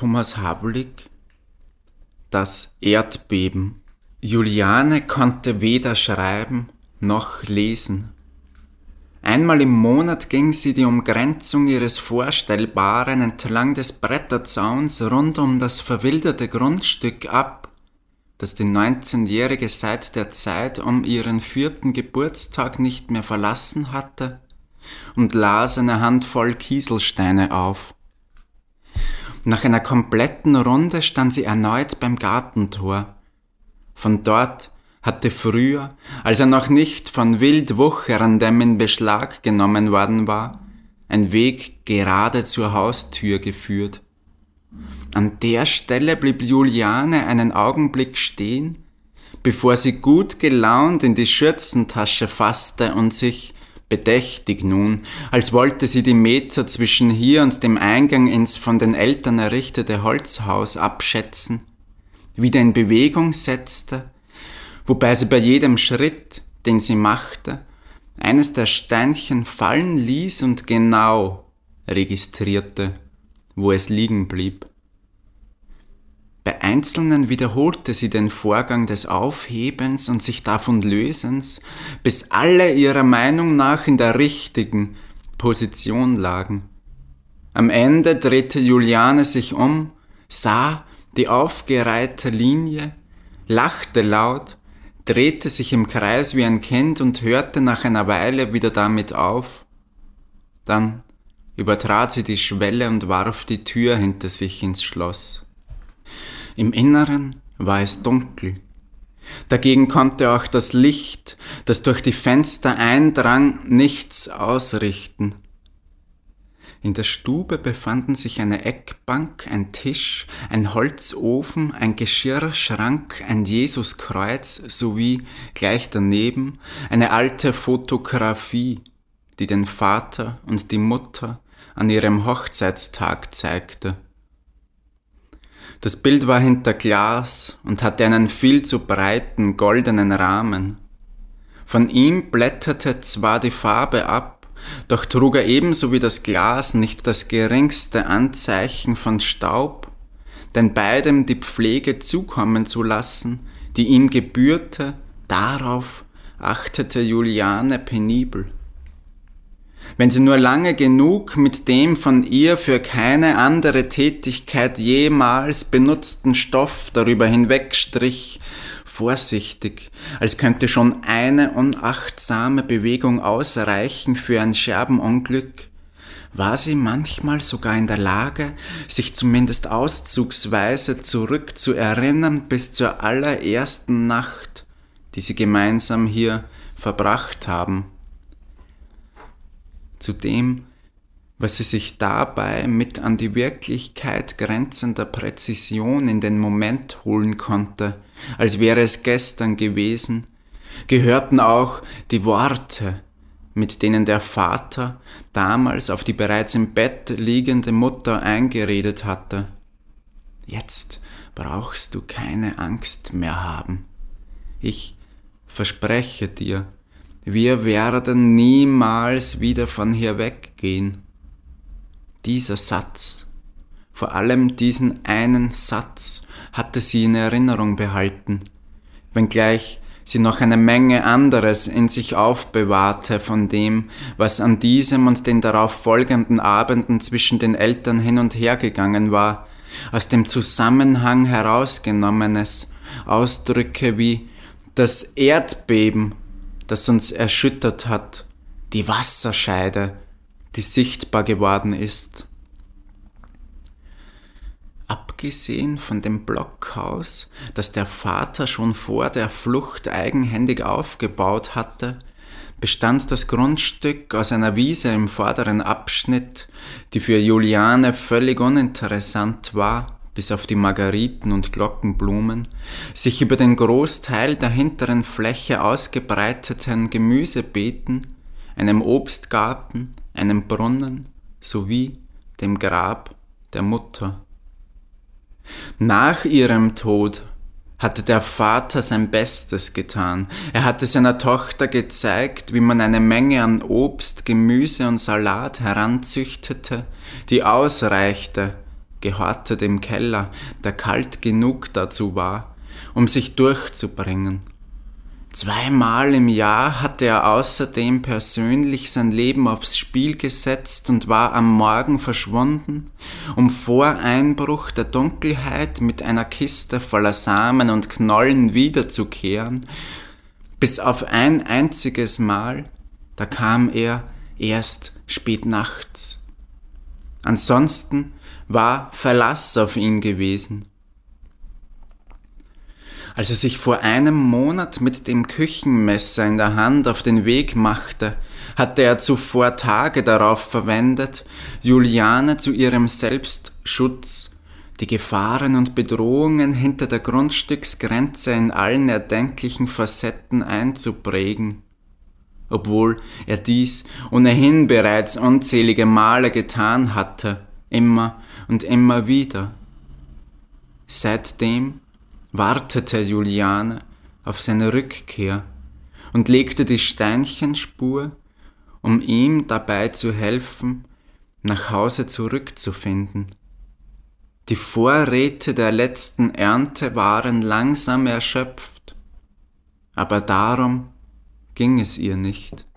Thomas Hablik Das Erdbeben Juliane konnte weder schreiben noch lesen. Einmal im Monat ging sie die Umgrenzung ihres Vorstellbaren entlang des Bretterzauns rund um das verwilderte Grundstück ab, das die 19-Jährige seit der Zeit um ihren vierten Geburtstag nicht mehr verlassen hatte, und las eine Handvoll Kieselsteine auf. Nach einer kompletten Runde stand sie erneut beim Gartentor. Von dort hatte früher, als er noch nicht von Wildwucherndem in Beschlag genommen worden war, ein Weg gerade zur Haustür geführt. An der Stelle blieb Juliane einen Augenblick stehen, bevor sie gut gelaunt in die Schürzentasche fasste und sich bedächtig nun, als wollte sie die Meter zwischen hier und dem Eingang ins von den Eltern errichtete Holzhaus abschätzen, wieder in Bewegung setzte, wobei sie bei jedem Schritt, den sie machte, eines der Steinchen fallen ließ und genau registrierte, wo es liegen blieb. Bei Einzelnen wiederholte sie den Vorgang des Aufhebens und sich davon Lösens, bis alle ihrer Meinung nach in der richtigen Position lagen. Am Ende drehte Juliane sich um, sah die aufgereihte Linie, lachte laut, drehte sich im Kreis wie ein Kind und hörte nach einer Weile wieder damit auf. Dann übertrat sie die Schwelle und warf die Tür hinter sich ins Schloss. Im Inneren war es dunkel. Dagegen konnte auch das Licht, das durch die Fenster eindrang, nichts ausrichten. In der Stube befanden sich eine Eckbank, ein Tisch, ein Holzofen, ein Geschirrschrank, ein Jesuskreuz sowie gleich daneben eine alte Fotografie, die den Vater und die Mutter an ihrem Hochzeitstag zeigte. Das Bild war hinter Glas und hatte einen viel zu breiten goldenen Rahmen. Von ihm blätterte zwar die Farbe ab, doch trug er ebenso wie das Glas nicht das geringste Anzeichen von Staub, denn beidem die Pflege zukommen zu lassen, die ihm gebührte, darauf achtete Juliane penibel wenn sie nur lange genug mit dem von ihr für keine andere Tätigkeit jemals benutzten Stoff darüber hinwegstrich, vorsichtig, als könnte schon eine unachtsame Bewegung ausreichen für ein Scherbenunglück, war sie manchmal sogar in der Lage, sich zumindest auszugsweise zurückzuerinnern bis zur allerersten Nacht, die sie gemeinsam hier verbracht haben zu dem, was sie sich dabei mit an die Wirklichkeit grenzender Präzision in den Moment holen konnte, als wäre es gestern gewesen, gehörten auch die Worte, mit denen der Vater damals auf die bereits im Bett liegende Mutter eingeredet hatte. Jetzt brauchst du keine Angst mehr haben. Ich verspreche dir, wir werden niemals wieder von hier weggehen. Dieser Satz, vor allem diesen einen Satz, hatte sie in Erinnerung behalten, wenngleich sie noch eine Menge anderes in sich aufbewahrte von dem, was an diesem und den darauf folgenden Abenden zwischen den Eltern hin und her gegangen war, aus dem Zusammenhang herausgenommenes, Ausdrücke wie das Erdbeben das uns erschüttert hat, die Wasserscheide, die sichtbar geworden ist. Abgesehen von dem Blockhaus, das der Vater schon vor der Flucht eigenhändig aufgebaut hatte, bestand das Grundstück aus einer Wiese im vorderen Abschnitt, die für Juliane völlig uninteressant war, bis auf die Margariten und Glockenblumen, sich über den Großteil der hinteren Fläche ausgebreiteten Gemüsebeeten, einem Obstgarten, einem Brunnen sowie dem Grab der Mutter. Nach ihrem Tod hatte der Vater sein Bestes getan. Er hatte seiner Tochter gezeigt, wie man eine Menge an Obst, Gemüse und Salat heranzüchtete, die ausreichte, gehortet im Keller, der kalt genug dazu war, um sich durchzubringen. Zweimal im Jahr hatte er außerdem persönlich sein Leben aufs Spiel gesetzt und war am Morgen verschwunden, um vor Einbruch der Dunkelheit mit einer Kiste voller Samen und Knollen wiederzukehren, bis auf ein einziges Mal, da kam er erst spät nachts. Ansonsten war Verlass auf ihn gewesen. Als er sich vor einem Monat mit dem Küchenmesser in der Hand auf den Weg machte, hatte er zuvor Tage darauf verwendet, Juliane zu ihrem Selbstschutz die Gefahren und Bedrohungen hinter der Grundstücksgrenze in allen erdenklichen Facetten einzuprägen. Obwohl er dies ohnehin bereits unzählige Male getan hatte, immer und immer wieder. Seitdem wartete Juliane auf seine Rückkehr und legte die Steinchenspur, um ihm dabei zu helfen, nach Hause zurückzufinden. Die Vorräte der letzten Ernte waren langsam erschöpft, aber darum ging es ihr nicht.